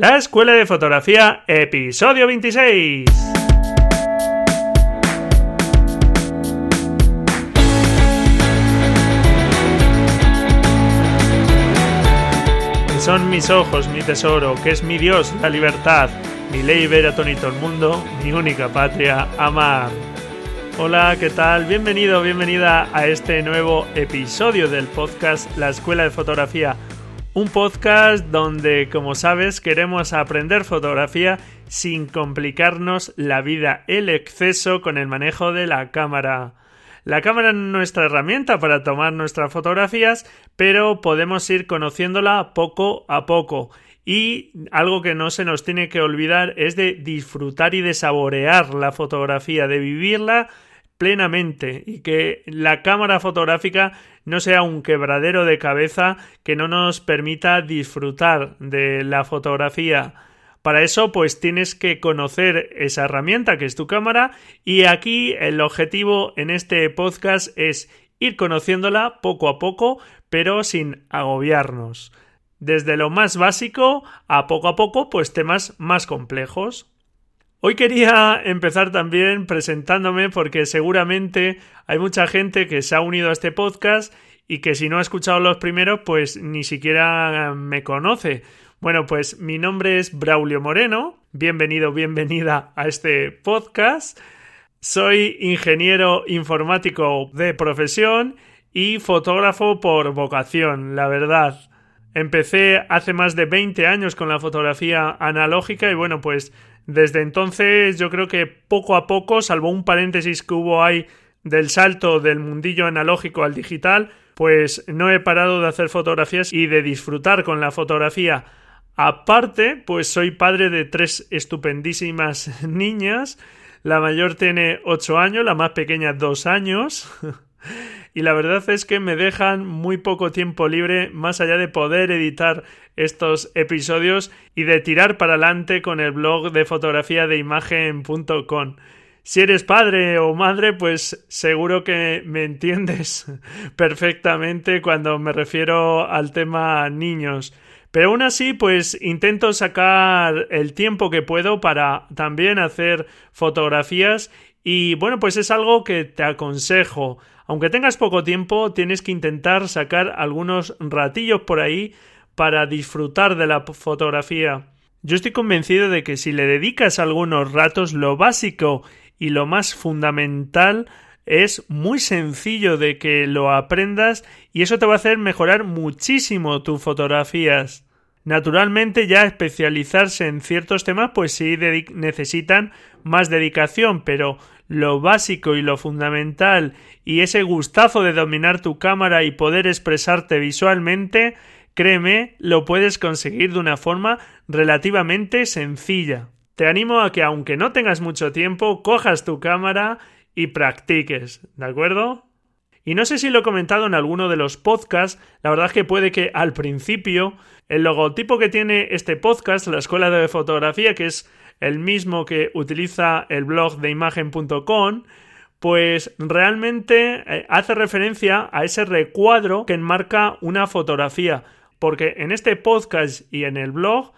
La Escuela de Fotografía, episodio 26. son mis ojos, mi tesoro, que es mi Dios, la libertad, mi ley ver a tonito el mundo, mi única patria, amar. Hola, ¿qué tal? Bienvenido, bienvenida a este nuevo episodio del podcast La Escuela de Fotografía. Un podcast donde, como sabes, queremos aprender fotografía sin complicarnos la vida, el exceso con el manejo de la cámara. La cámara es nuestra herramienta para tomar nuestras fotografías, pero podemos ir conociéndola poco a poco. Y algo que no se nos tiene que olvidar es de disfrutar y de saborear la fotografía, de vivirla plenamente y que la cámara fotográfica no sea un quebradero de cabeza que no nos permita disfrutar de la fotografía. Para eso, pues tienes que conocer esa herramienta que es tu cámara y aquí el objetivo en este podcast es ir conociéndola poco a poco, pero sin agobiarnos. Desde lo más básico a poco a poco, pues temas más complejos. Hoy quería empezar también presentándome porque seguramente hay mucha gente que se ha unido a este podcast y que si no ha escuchado los primeros pues ni siquiera me conoce. Bueno, pues mi nombre es Braulio Moreno. Bienvenido, bienvenida a este podcast. Soy ingeniero informático de profesión y fotógrafo por vocación, la verdad. Empecé hace más de 20 años con la fotografía analógica y bueno, pues desde entonces yo creo que poco a poco, salvo un paréntesis que hubo ahí del salto del mundillo analógico al digital, pues no he parado de hacer fotografías y de disfrutar con la fotografía. Aparte, pues soy padre de tres estupendísimas niñas. La mayor tiene ocho años, la más pequeña dos años. y la verdad es que me dejan muy poco tiempo libre más allá de poder editar estos episodios y de tirar para adelante con el blog de fotografía de imagen.com. Si eres padre o madre, pues seguro que me entiendes perfectamente cuando me refiero al tema niños. Pero aún así, pues intento sacar el tiempo que puedo para también hacer fotografías y bueno, pues es algo que te aconsejo. Aunque tengas poco tiempo, tienes que intentar sacar algunos ratillos por ahí para disfrutar de la fotografía. Yo estoy convencido de que si le dedicas algunos ratos, lo básico y lo más fundamental es muy sencillo de que lo aprendas y eso te va a hacer mejorar muchísimo tus fotografías. Naturalmente ya especializarse en ciertos temas pues sí necesitan más dedicación, pero lo básico y lo fundamental y ese gustazo de dominar tu cámara y poder expresarte visualmente, créeme, lo puedes conseguir de una forma relativamente sencilla. Te animo a que aunque no tengas mucho tiempo, cojas tu cámara y practiques, ¿de acuerdo? Y no sé si lo he comentado en alguno de los podcasts, la verdad es que puede que al principio el logotipo que tiene este podcast, la Escuela de Fotografía, que es el mismo que utiliza el blog de imagen.com, pues realmente eh, hace referencia a ese recuadro que enmarca una fotografía, porque en este podcast y en el blog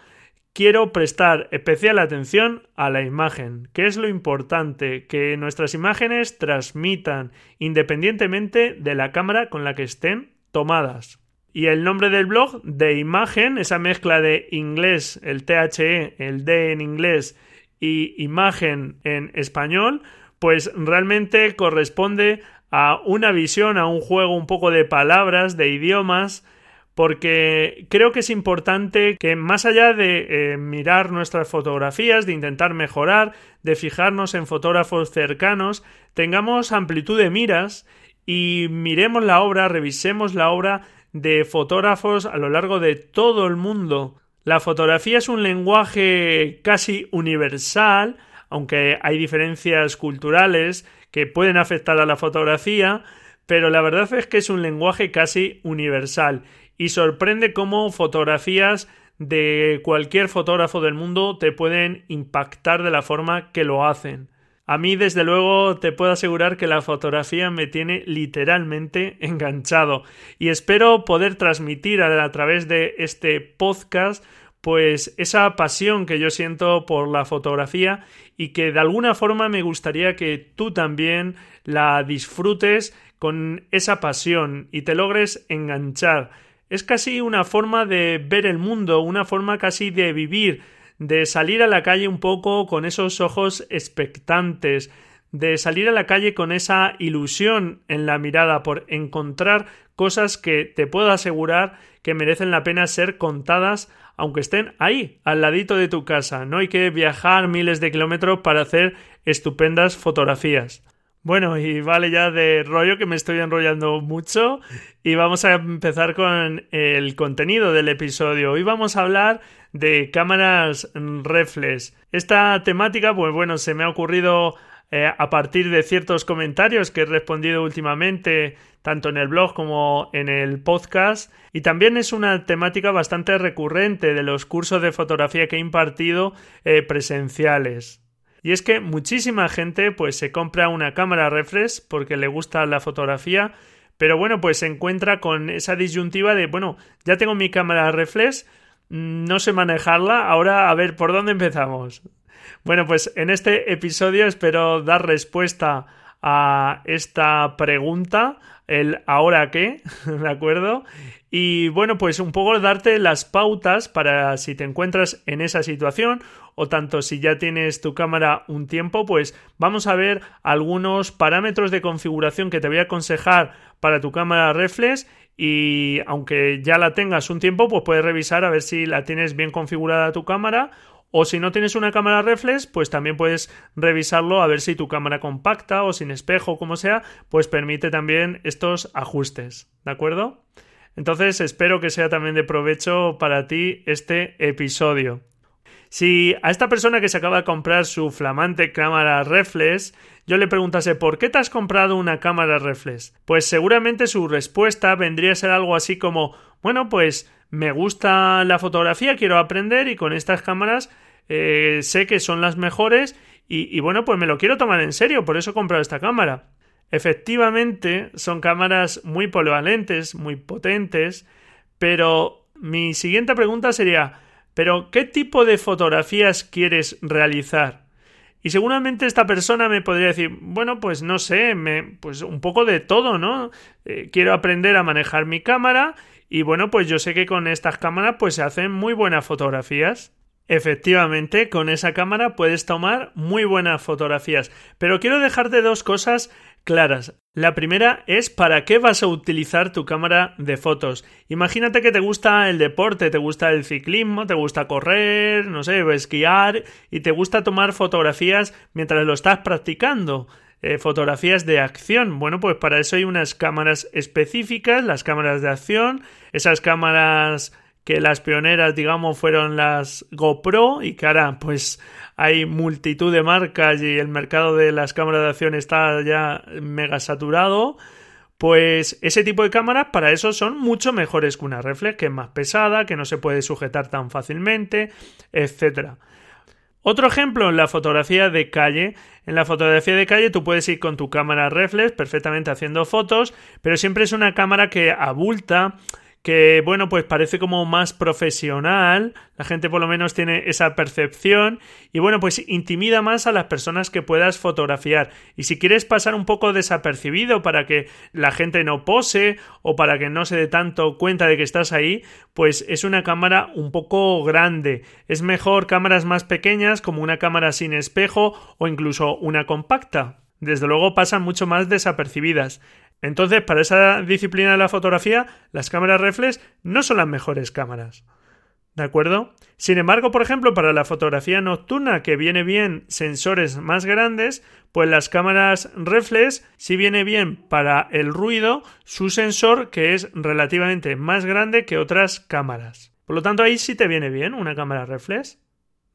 quiero prestar especial atención a la imagen, que es lo importante, que nuestras imágenes transmitan independientemente de la cámara con la que estén tomadas. Y el nombre del blog, de imagen, esa mezcla de inglés, el THE, el D en inglés y imagen en español, pues realmente corresponde a una visión, a un juego un poco de palabras, de idiomas, porque creo que es importante que más allá de eh, mirar nuestras fotografías, de intentar mejorar, de fijarnos en fotógrafos cercanos, tengamos amplitud de miras y miremos la obra, revisemos la obra de fotógrafos a lo largo de todo el mundo. La fotografía es un lenguaje casi universal, aunque hay diferencias culturales que pueden afectar a la fotografía, pero la verdad es que es un lenguaje casi universal y sorprende cómo fotografías de cualquier fotógrafo del mundo te pueden impactar de la forma que lo hacen. A mí, desde luego, te puedo asegurar que la fotografía me tiene literalmente enganchado y espero poder transmitir a, través de este podcast pues esa pasión que yo siento por la fotografía y que de alguna forma me gustaría que tú también la disfrutes con esa pasión y te logres enganchar. Es casi una forma de ver el mundo, una forma casi de vivir, de salir a la calle un poco con esos ojos expectantes, de salir a la calle con esa ilusión en la mirada por encontrar cosas que te puedo asegurar que merecen la pena ser contadas aunque estén ahí, al ladito de tu casa. No hay que viajar miles de kilómetros para hacer estupendas fotografías. Bueno, y vale ya de rollo que me estoy enrollando mucho y vamos a empezar con el contenido del episodio. Hoy vamos a hablar de cámaras reflex. Esta temática, pues bueno, se me ha ocurrido eh, a partir de ciertos comentarios que he respondido últimamente tanto en el blog como en el podcast y también es una temática bastante recurrente de los cursos de fotografía que he impartido eh, presenciales. Y es que muchísima gente pues se compra una cámara reflex porque le gusta la fotografía, pero bueno, pues se encuentra con esa disyuntiva de, bueno, ya tengo mi cámara reflex, mm, no sé manejarla, ahora a ver por dónde empezamos. Bueno, pues en este episodio espero dar respuesta a esta pregunta, el ahora qué, ¿de acuerdo? Y bueno, pues un poco darte las pautas para si te encuentras en esa situación o tanto si ya tienes tu cámara un tiempo, pues vamos a ver algunos parámetros de configuración que te voy a aconsejar para tu cámara reflex y aunque ya la tengas un tiempo, pues puedes revisar a ver si la tienes bien configurada tu cámara o si no tienes una cámara reflex, pues también puedes revisarlo a ver si tu cámara compacta o sin espejo, como sea, pues permite también estos ajustes. ¿De acuerdo? Entonces espero que sea también de provecho para ti este episodio. Si a esta persona que se acaba de comprar su flamante cámara reflex, yo le preguntase ¿por qué te has comprado una cámara reflex? Pues seguramente su respuesta vendría a ser algo así como bueno, pues me gusta la fotografía, quiero aprender y con estas cámaras eh, sé que son las mejores y, bueno, pues me lo quiero tomar en serio, por eso he comprado esta cámara. Efectivamente, son cámaras muy polivalentes, muy potentes, pero mi siguiente pregunta sería ¿pero qué tipo de fotografías quieres realizar? Y seguramente esta persona me podría decir, bueno, pues no sé, me, pues un poco de todo, ¿no? Eh, quiero aprender a manejar mi cámara y bueno, pues yo sé que con estas cámaras pues se hacen muy buenas fotografías. Efectivamente, con esa cámara puedes tomar muy buenas fotografías. Pero quiero dejarte dos cosas claras. La primera es para qué vas a utilizar tu cámara de fotos. Imagínate que te gusta el deporte, te gusta el ciclismo, te gusta correr, no sé, esquiar y te gusta tomar fotografías mientras lo estás practicando. Eh, fotografías de acción. Bueno, pues para eso hay unas cámaras específicas, las cámaras de acción, esas cámaras que las pioneras, digamos, fueron las GoPro y que ahora pues hay multitud de marcas y el mercado de las cámaras de acción está ya mega saturado. Pues ese tipo de cámaras para eso son mucho mejores que una reflex, que es más pesada, que no se puede sujetar tan fácilmente, etcétera. Otro ejemplo en la fotografía de calle. En la fotografía de calle tú puedes ir con tu cámara reflex perfectamente haciendo fotos, pero siempre es una cámara que abulta, que bueno, pues parece como más profesional, la gente por lo menos tiene esa percepción y bueno, pues intimida más a las personas que puedas fotografiar. Y si quieres pasar un poco desapercibido para que la gente no pose o para que no se dé tanto cuenta de que estás ahí, pues es una cámara un poco grande. Es mejor cámaras más pequeñas como una cámara sin espejo o incluso una compacta. Desde luego pasan mucho más desapercibidas. Entonces, para esa disciplina de la fotografía, las cámaras reflex no son las mejores cámaras. ¿De acuerdo? Sin embargo, por ejemplo, para la fotografía nocturna, que viene bien sensores más grandes, pues las cámaras reflex sí viene bien para el ruido su sensor que es relativamente más grande que otras cámaras. Por lo tanto, ahí sí te viene bien una cámara reflex.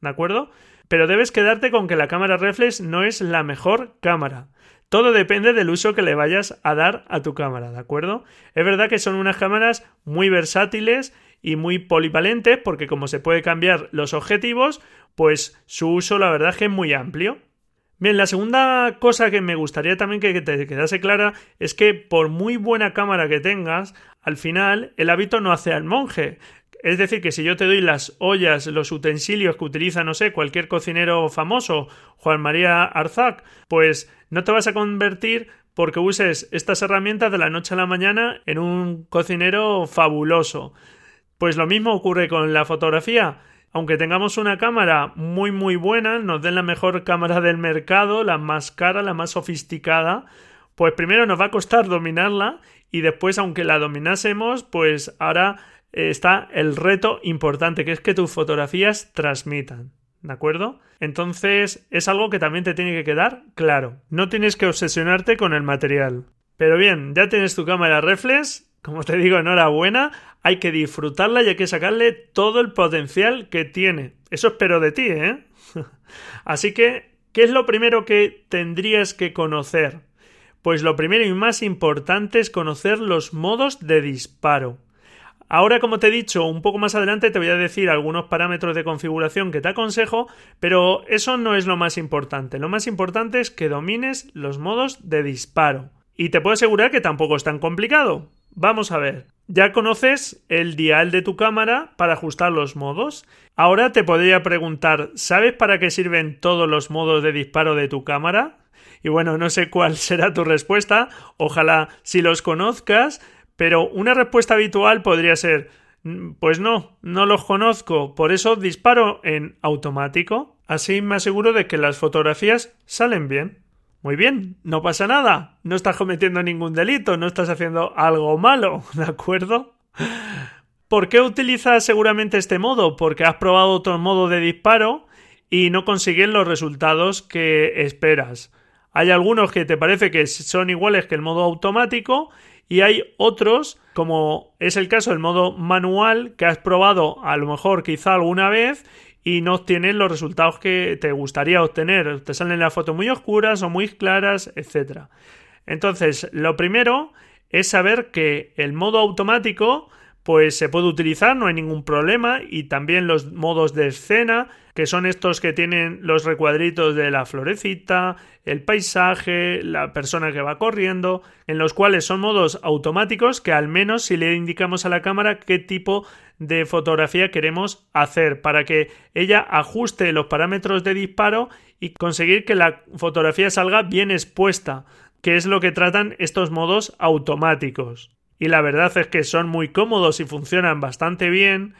¿De acuerdo? Pero debes quedarte con que la cámara reflex no es la mejor cámara. Todo depende del uso que le vayas a dar a tu cámara, ¿de acuerdo? Es verdad que son unas cámaras muy versátiles y muy polivalentes porque como se puede cambiar los objetivos, pues su uso la verdad es que es muy amplio. Bien, la segunda cosa que me gustaría también que te quedase clara es que por muy buena cámara que tengas, al final el hábito no hace al monje. Es decir, que si yo te doy las ollas, los utensilios que utiliza, no sé, cualquier cocinero famoso, Juan María Arzac, pues no te vas a convertir porque uses estas herramientas de la noche a la mañana en un cocinero fabuloso. Pues lo mismo ocurre con la fotografía. Aunque tengamos una cámara muy muy buena, nos den la mejor cámara del mercado, la más cara, la más sofisticada, pues primero nos va a costar dominarla y después, aunque la dominásemos, pues ahora está el reto importante, que es que tus fotografías transmitan. ¿De acuerdo? Entonces es algo que también te tiene que quedar claro. No tienes que obsesionarte con el material. Pero bien, ya tienes tu cámara reflex. Como te digo, enhorabuena. Hay que disfrutarla y hay que sacarle todo el potencial que tiene. Eso espero de ti, ¿eh? Así que, ¿qué es lo primero que tendrías que conocer? Pues lo primero y más importante es conocer los modos de disparo. Ahora, como te he dicho, un poco más adelante te voy a decir algunos parámetros de configuración que te aconsejo, pero eso no es lo más importante. Lo más importante es que domines los modos de disparo. Y te puedo asegurar que tampoco es tan complicado. Vamos a ver. Ya conoces el dial de tu cámara para ajustar los modos. Ahora te podría preguntar, ¿sabes para qué sirven todos los modos de disparo de tu cámara? Y bueno, no sé cuál será tu respuesta. Ojalá si los conozcas pero una respuesta habitual podría ser mm, pues no, no los conozco, por eso disparo en automático. Así me aseguro de que las fotografías salen bien. Muy bien, no pasa nada, no estás cometiendo ningún delito, no estás haciendo algo malo, ¿de acuerdo? ¿Por qué utilizas seguramente este modo? Porque has probado otro modo de disparo y no consigues los resultados que esperas. Hay algunos que te parece que son iguales que el modo automático y hay otros, como es el caso del modo manual, que has probado a lo mejor quizá alguna vez y no obtienes los resultados que te gustaría obtener. Te salen las fotos muy oscuras o muy claras, etc. Entonces, lo primero es saber que el modo automático pues se puede utilizar, no hay ningún problema, y también los modos de escena, que son estos que tienen los recuadritos de la florecita, el paisaje, la persona que va corriendo, en los cuales son modos automáticos que al menos si le indicamos a la cámara qué tipo de fotografía queremos hacer para que ella ajuste los parámetros de disparo y conseguir que la fotografía salga bien expuesta, que es lo que tratan estos modos automáticos y la verdad es que son muy cómodos y funcionan bastante bien.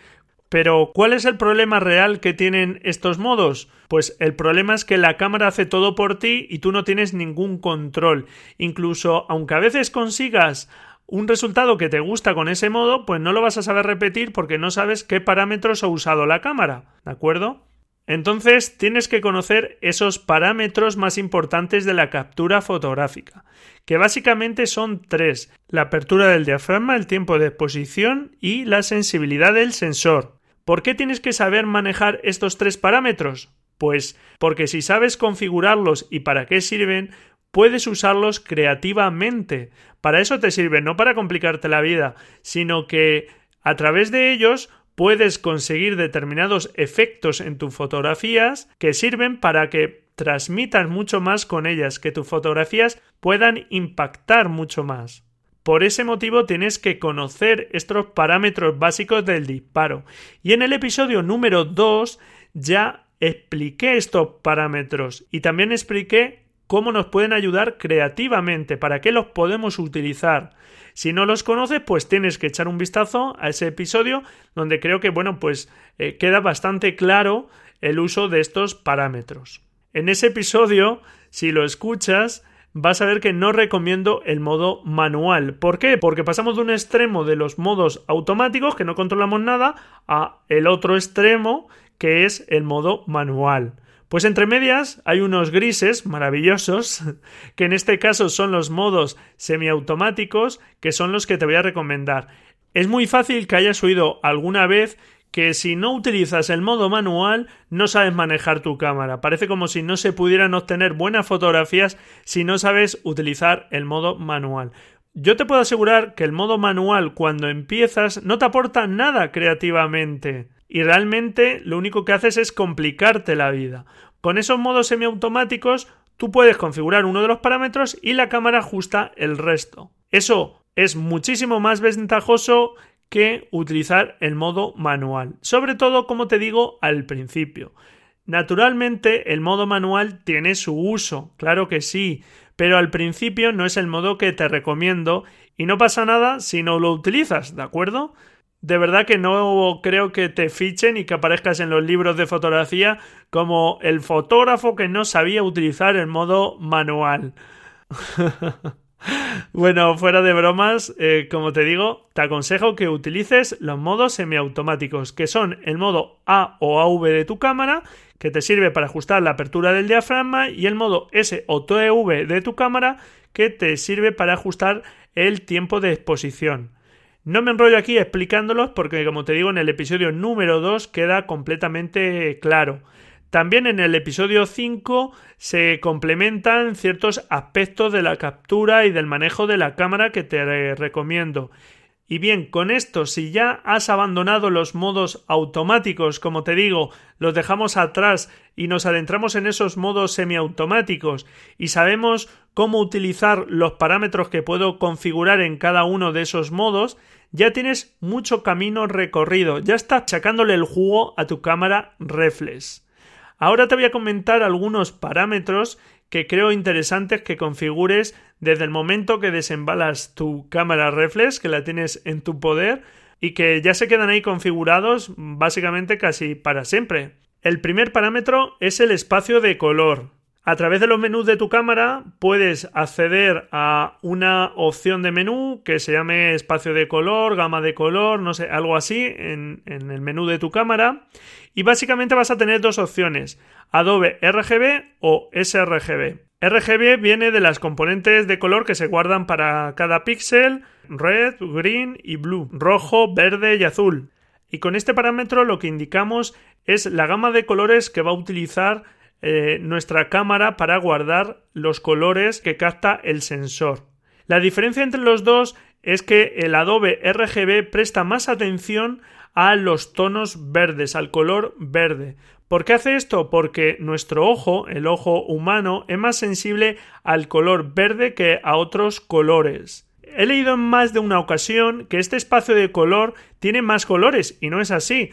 Pero ¿cuál es el problema real que tienen estos modos? Pues el problema es que la cámara hace todo por ti y tú no tienes ningún control. Incluso aunque a veces consigas un resultado que te gusta con ese modo, pues no lo vas a saber repetir porque no sabes qué parámetros ha usado la cámara. ¿De acuerdo? Entonces tienes que conocer esos parámetros más importantes de la captura fotográfica, que básicamente son tres la apertura del diafragma, el tiempo de exposición y la sensibilidad del sensor. ¿Por qué tienes que saber manejar estos tres parámetros? Pues porque si sabes configurarlos y para qué sirven, puedes usarlos creativamente. Para eso te sirven, no para complicarte la vida, sino que a través de ellos puedes conseguir determinados efectos en tus fotografías que sirven para que transmitas mucho más con ellas, que tus fotografías puedan impactar mucho más. Por ese motivo tienes que conocer estos parámetros básicos del disparo. Y en el episodio número 2 ya expliqué estos parámetros y también expliqué cómo nos pueden ayudar creativamente, para qué los podemos utilizar. Si no los conoces, pues tienes que echar un vistazo a ese episodio donde creo que, bueno, pues eh, queda bastante claro el uso de estos parámetros. En ese episodio, si lo escuchas, vas a ver que no recomiendo el modo manual. ¿Por qué? Porque pasamos de un extremo de los modos automáticos, que no controlamos nada, a el otro extremo, que es el modo manual. Pues entre medias hay unos grises maravillosos, que en este caso son los modos semiautomáticos, que son los que te voy a recomendar. Es muy fácil que hayas oído alguna vez que si no utilizas el modo manual no sabes manejar tu cámara. Parece como si no se pudieran obtener buenas fotografías si no sabes utilizar el modo manual. Yo te puedo asegurar que el modo manual cuando empiezas no te aporta nada creativamente y realmente lo único que haces es complicarte la vida. Con esos modos semiautomáticos tú puedes configurar uno de los parámetros y la cámara ajusta el resto. Eso es muchísimo más ventajoso que utilizar el modo manual. Sobre todo, como te digo, al principio. Naturalmente, el modo manual tiene su uso, claro que sí, pero al principio no es el modo que te recomiendo y no pasa nada si no lo utilizas, ¿de acuerdo? De verdad que no creo que te fichen y que aparezcas en los libros de fotografía como el fotógrafo que no sabía utilizar el modo manual. Bueno, fuera de bromas, eh, como te digo, te aconsejo que utilices los modos semiautomáticos, que son el modo A o AV de tu cámara, que te sirve para ajustar la apertura del diafragma, y el modo S o TV de tu cámara, que te sirve para ajustar el tiempo de exposición. No me enrollo aquí explicándolos porque, como te digo, en el episodio número 2 queda completamente claro. También en el episodio 5 se complementan ciertos aspectos de la captura y del manejo de la cámara que te recomiendo. Y bien, con esto, si ya has abandonado los modos automáticos, como te digo, los dejamos atrás y nos adentramos en esos modos semiautomáticos y sabemos cómo utilizar los parámetros que puedo configurar en cada uno de esos modos, ya tienes mucho camino recorrido, ya estás sacándole el jugo a tu cámara reflex. Ahora te voy a comentar algunos parámetros que creo interesantes que configures desde el momento que desembalas tu cámara reflex, que la tienes en tu poder y que ya se quedan ahí configurados básicamente casi para siempre. El primer parámetro es el espacio de color. A través de los menús de tu cámara puedes acceder a una opción de menú que se llame espacio de color, gama de color, no sé, algo así en, el menú de tu cámara. Y básicamente vas a tener dos opciones, Adobe RGB o sRGB. RGB viene de las componentes de color que se guardan para cada píxel, red, green y blue, rojo, verde y azul. Y con este parámetro lo que indicamos es la gama de colores que va a utilizar eh, nuestra cámara para guardar los colores que capta el sensor. La diferencia entre los dos es que el Adobe RGB presta más atención a los tonos verdes, al color verde. ¿Por qué hace esto? Porque nuestro ojo, el ojo humano, es más sensible al color verde que a otros colores. He leído en más de una ocasión que este espacio de color tiene más colores y no es así.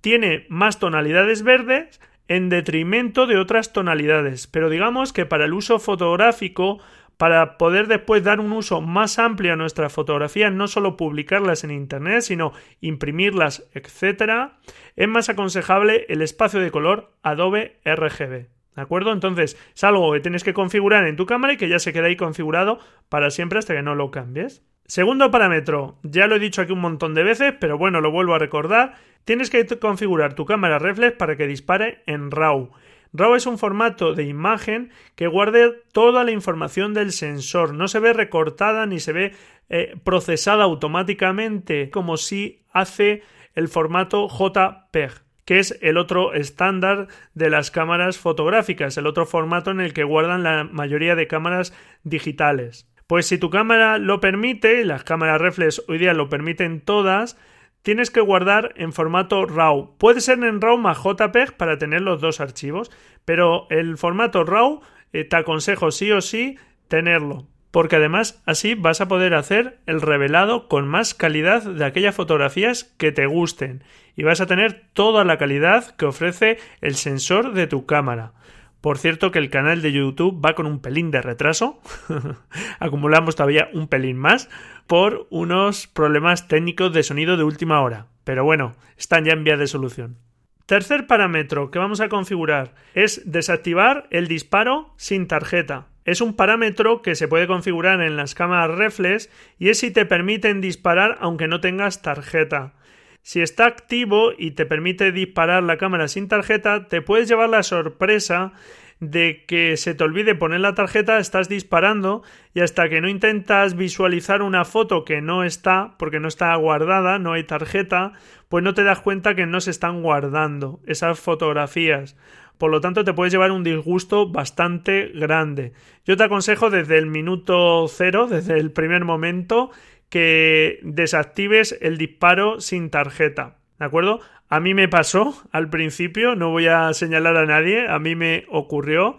Tiene más tonalidades verdes en detrimento de otras tonalidades. Pero digamos que para el uso fotográfico, para poder después dar un uso más amplio a nuestras fotografías, no solo publicarlas en Internet, sino imprimirlas, etc., es más aconsejable el espacio de color Adobe RGB. ¿De acuerdo? Entonces es algo que tienes que configurar en tu cámara y que ya se queda ahí configurado para siempre hasta que no lo cambies. Segundo parámetro, ya lo he dicho aquí un montón de veces, pero bueno, lo vuelvo a recordar, tienes que configurar tu cámara reflex para que dispare en RAW. RAW es un formato de imagen que guarde toda la información del sensor, no se ve recortada ni se ve eh, procesada automáticamente como si hace el formato JPEG que es el otro estándar de las cámaras fotográficas, el otro formato en el que guardan la mayoría de cámaras digitales. Pues si tu cámara lo permite, las cámaras reflex hoy día lo permiten todas, tienes que guardar en formato RAW. Puede ser en RAW más JPEG para tener los dos archivos, pero el formato RAW eh, te aconsejo sí o sí tenerlo, porque además así vas a poder hacer el revelado con más calidad de aquellas fotografías que te gusten y vas a tener toda la calidad que ofrece el sensor de tu cámara. Por cierto que el canal de YouTube va con un pelín de retraso. Acumulamos todavía un pelín más por unos problemas técnicos de sonido de última hora. Pero bueno, están ya en vía de solución. Tercer parámetro que vamos a configurar es desactivar el disparo sin tarjeta. Es un parámetro que se puede configurar en las cámaras reflex y es si te permiten disparar aunque no tengas tarjeta. Si está activo y te permite disparar la cámara sin tarjeta, te puedes llevar la sorpresa de que se te olvide poner la tarjeta, estás disparando y hasta que no intentas visualizar una foto que no está, porque no está guardada, no hay tarjeta, pues no te das cuenta que no se están guardando esas fotografías. Por lo tanto, te puedes llevar un disgusto bastante grande. Yo te aconsejo desde el minuto cero, desde el primer momento, que desactives el disparo sin tarjeta. ¿De acuerdo? A mí me pasó al principio, no voy a señalar a nadie, a mí me ocurrió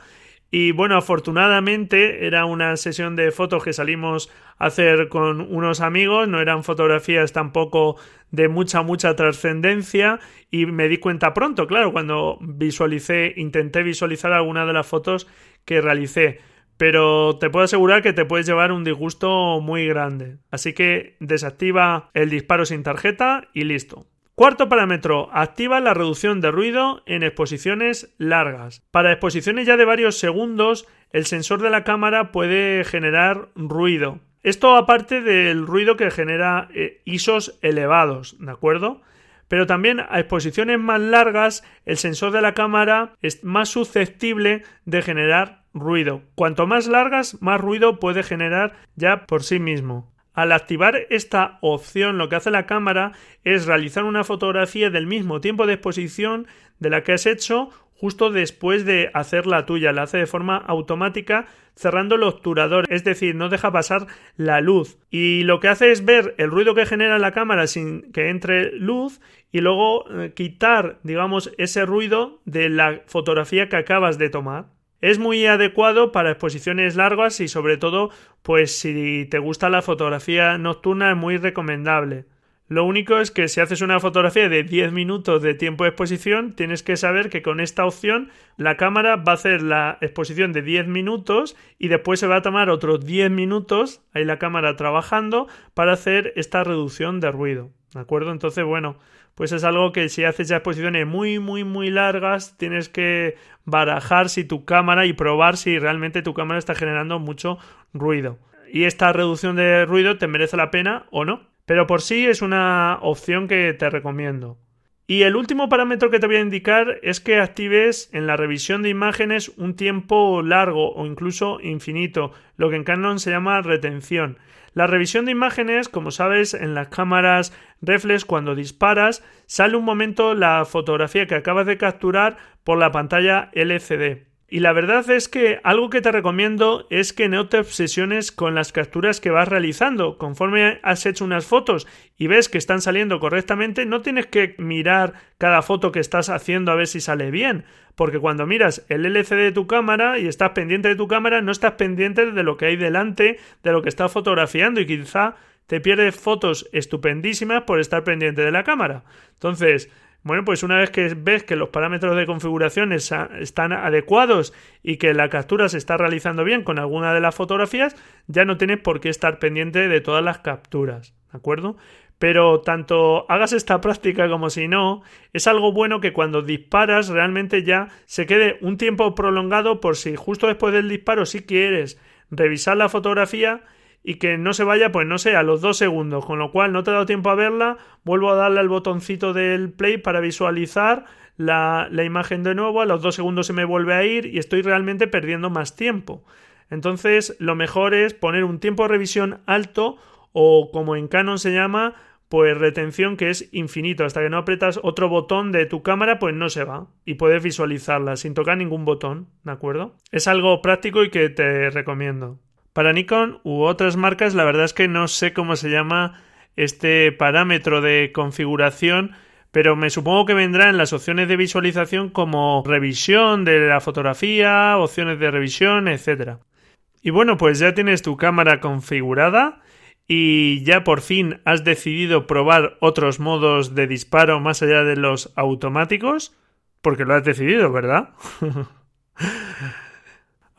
Y bueno, afortunadamente era una sesión de fotos que salimos a hacer con unos amigos, no eran fotografías tampoco de mucha, mucha trascendencia y me di cuenta pronto, claro, cuando visualicé, intenté visualizar alguna de las fotos que realicé. Pero te puedo asegurar que te puedes llevar un disgusto muy grande. Así que desactiva el disparo sin tarjeta y listo. Cuarto parámetro, activa la reducción de ruido en exposiciones largas. Para exposiciones ya de varios segundos, el sensor de la cámara puede generar ruido. Esto aparte del ruido que genera eh, ISOs elevados, ¿de acuerdo? Pero también a exposiciones más largas, el sensor de la cámara es más susceptible de generar ruido. Cuanto más largas, más ruido puede generar ya por sí mismo. Al activar esta opción lo que hace la cámara es realizar una fotografía del mismo tiempo de exposición de la que has hecho justo después de hacer la tuya. La hace de forma automática cerrando el obturador, es decir, no deja pasar la luz. Y lo que hace es ver el ruido que genera la cámara sin que entre luz y luego eh, quitar, digamos, ese ruido de la fotografía que acabas de tomar. Es muy adecuado para exposiciones largas y sobre todo, pues si te gusta la fotografía nocturna es muy recomendable. Lo único es que si haces una fotografía de 10 minutos de tiempo de exposición, tienes que saber que con esta opción la cámara va a hacer la exposición de 10 minutos y después se va a tomar otros 10 minutos, ahí la cámara trabajando, para hacer esta reducción de ruido. ¿De acuerdo? Entonces, bueno, pues es algo que si haces ya exposiciones muy, muy, muy largas, tienes que barajar si tu cámara y probar si realmente tu cámara está generando mucho ruido. Y esta reducción de ruido te merece la pena o no. Pero por sí es una opción que te recomiendo. Y el último parámetro que te voy a indicar es que actives en la revisión de imágenes un tiempo largo o incluso infinito, lo que en Canon se llama retención. La revisión de imágenes, como sabes, en las cámaras reflex cuando disparas, sale un momento la fotografía que acabas de capturar por la pantalla LCD. Y la verdad es que algo que te recomiendo es que no te obsesiones con las capturas que vas realizando. Conforme has hecho unas fotos y ves que están saliendo correctamente, no tienes que mirar cada foto que estás haciendo a ver si sale bien. Porque cuando miras el LCD de tu cámara y estás pendiente de tu cámara, no estás pendiente de lo que hay delante, de lo que estás fotografiando y quizá te pierdes fotos estupendísimas por estar pendiente de la cámara. Entonces, bueno, pues una vez que ves que los parámetros de configuración están adecuados y que la captura se está realizando bien con alguna de las fotografías, ya no tienes por qué estar pendiente de todas las capturas, ¿de acuerdo? Pero tanto hagas esta práctica como si no, es algo bueno que cuando disparas realmente ya se quede un tiempo prolongado por si justo después del disparo si quieres revisar la fotografía y que no se vaya, pues no sé, a los dos segundos, con lo cual no te ha dado tiempo a verla, vuelvo a darle al botoncito del play para visualizar la, la imagen de nuevo, a los dos segundos se me vuelve a ir y estoy realmente perdiendo más tiempo. Entonces, lo mejor es poner un tiempo de revisión alto o como en Canon se llama, pues retención que es infinito. Hasta que no apretas otro botón de tu cámara, pues no se va. Y puedes visualizarla sin tocar ningún botón, ¿de acuerdo? Es algo práctico y que te recomiendo. Para Nikon u otras marcas, la verdad es que no sé cómo se llama este parámetro de configuración, pero me supongo que vendrá en las opciones de visualización como revisión de la fotografía, opciones de revisión, etc. Y bueno, pues ya tienes tu cámara configurada y ya por fin has decidido probar otros modos de disparo más allá de los automáticos, porque lo has decidido, ¿verdad?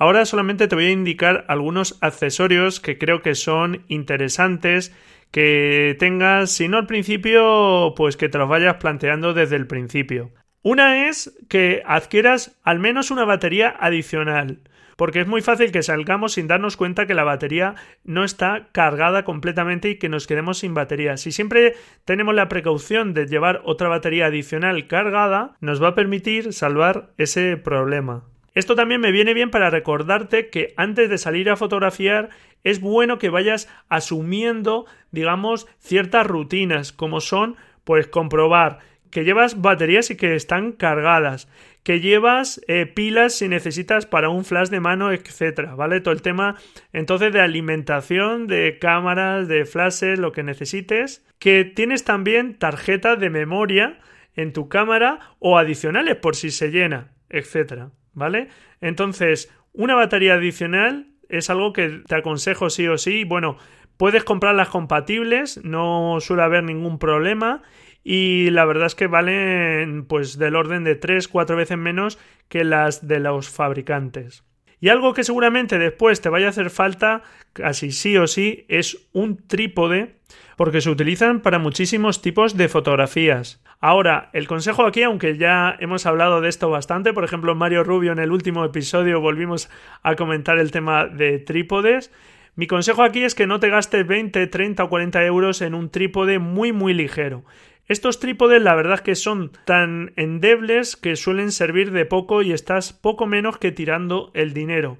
Ahora solamente te voy a indicar algunos accesorios que creo que son interesantes que tengas, si no al principio, pues que te los vayas planteando desde el principio. Una es que adquieras al menos una batería adicional, porque es muy fácil que salgamos sin darnos cuenta que la batería no está cargada completamente y que nos quedemos sin batería. Si siempre tenemos la precaución de llevar otra batería adicional cargada, nos va a permitir salvar ese problema. Esto también me viene bien para recordarte que antes de salir a fotografiar es bueno que vayas asumiendo, digamos, ciertas rutinas, como son, pues comprobar que llevas baterías y que están cargadas, que llevas eh, pilas si necesitas para un flash de mano, etcétera, ¿vale? Todo el tema entonces de alimentación, de cámaras, de flashes, lo que necesites, que tienes también tarjetas de memoria en tu cámara o adicionales por si se llena, etcétera. ¿Vale? Entonces, Una batería adicional es algo que te aconsejo sí o sí. Bueno, puedes comprarlas compatibles, no suele haber ningún problema y la verdad es que valen pues del orden de 3 4 veces menos que las de los fabricantes. Y algo que seguramente después te vaya a hacer falta, casi sí o sí, es un trípode, porque se utilizan para muchísimos tipos de fotografías. Ahora, el consejo aquí, aunque ya hemos hablado de esto bastante, por ejemplo, Mario Rubio en el último episodio volvimos a comentar el tema de trípodes. Mi consejo aquí es que no te gastes 20, 30 o 40 euros en un trípode muy muy ligero. Estos trípodes la verdad que son tan endebles que suelen servir de poco y estás poco menos que tirando el dinero.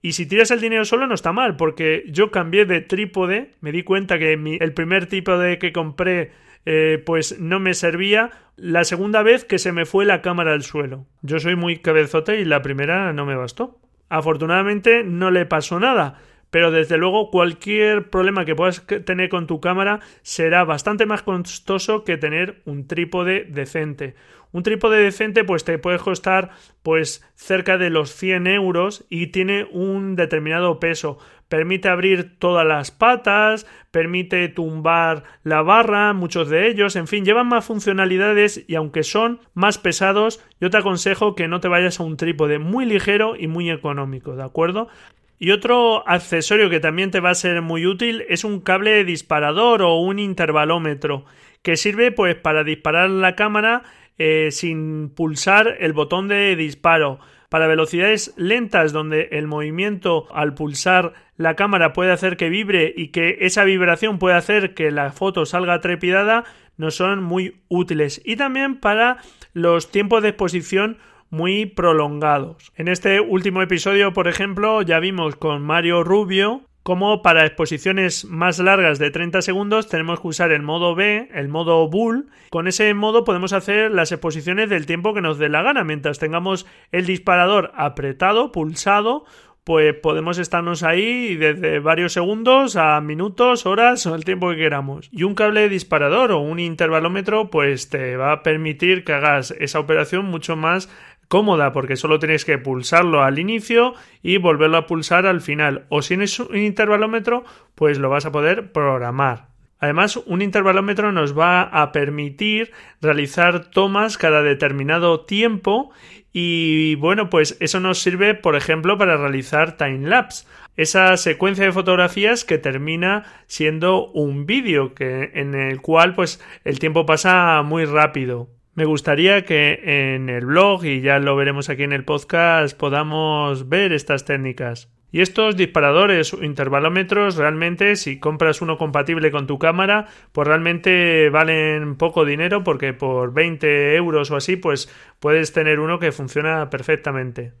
Y si tiras el dinero solo no está mal, porque yo cambié de trípode, me di cuenta que el primer trípode que compré eh, pues no me servía, la segunda vez que se me fue la cámara al suelo. Yo soy muy cabezote y la primera no me bastó. Afortunadamente no le pasó nada, pero desde luego cualquier problema que puedas tener con tu cámara será bastante más costoso que tener un trípode decente. Un trípode decente pues te puede costar pues cerca de los 100 euros y tiene un determinado peso. Permite abrir todas las patas, permite tumbar la barra, muchos de ellos, en fin, llevan más funcionalidades y aunque son más pesados, yo te aconsejo que no te vayas a un trípode muy ligero y muy económico, ¿de acuerdo? Y otro accesorio que también te va a ser muy útil es un cable disparador o un intervalómetro que sirve pues para disparar la cámara eh, sin pulsar el botón de disparo. Para velocidades lentas donde el movimiento al pulsar la cámara puede hacer que vibre y que esa vibración puede hacer que la foto salga trepidada, no son muy útiles. Y también para los tiempos de exposición muy prolongados. En este último episodio, por ejemplo, ya vimos con Mario Rubio como para exposiciones más largas de 30 segundos tenemos que usar el modo B, el modo Bull. Con ese modo podemos hacer las exposiciones del tiempo que nos dé la gana. Mientras tengamos el disparador apretado, pulsado, pues podemos estarnos ahí desde varios segundos a minutos, horas o el tiempo que queramos. Y un cable disparador o un intervalómetro pues te va a permitir que hagas esa operación mucho más cómoda porque solo tienes que pulsarlo al inicio y volverlo a pulsar al final. O si tienes un intervalómetro, pues lo vas a poder programar. Además, un intervalómetro nos va a permitir realizar tomas cada determinado tiempo y bueno, pues eso nos sirve, por ejemplo, para realizar time-lapse. Esa secuencia de fotografías que termina siendo un vídeo que, en el cual pues el tiempo pasa muy rápido. Me gustaría que en el blog, y ya lo veremos aquí en el podcast, podamos ver estas técnicas. Y estos disparadores o intervalómetros realmente, si compras uno compatible con tu cámara, pues realmente valen poco dinero porque por 20 euros o así, pues puedes tener uno que funciona perfectamente.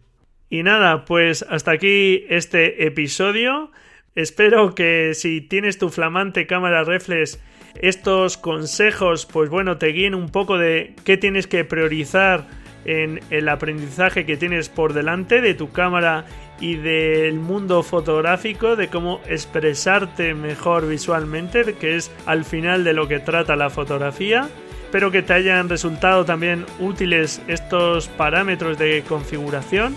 Y nada, pues hasta aquí este episodio. Espero que si tienes tu flamante cámara reflex estos consejos, pues bueno, te guíen un poco de qué tienes que priorizar en el aprendizaje que tienes por delante de tu cámara y del mundo fotográfico, de cómo expresarte mejor visualmente, que es al final de lo que trata la fotografía. Espero que te hayan resultado también útiles estos parámetros de configuración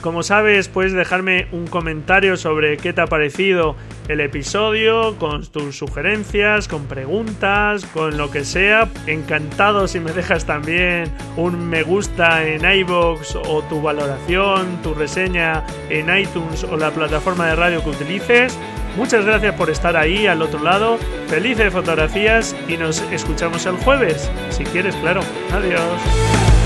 como sabes, puedes dejarme un comentario sobre qué te ha parecido el episodio, con tus sugerencias, con preguntas, con lo que sea. Encantado si me dejas también un me gusta en iBox o tu valoración, tu reseña en iTunes o la plataforma de radio que utilices. Muchas gracias por estar ahí al otro lado. Felices fotografías y nos escuchamos el jueves. Si quieres, claro. Adiós.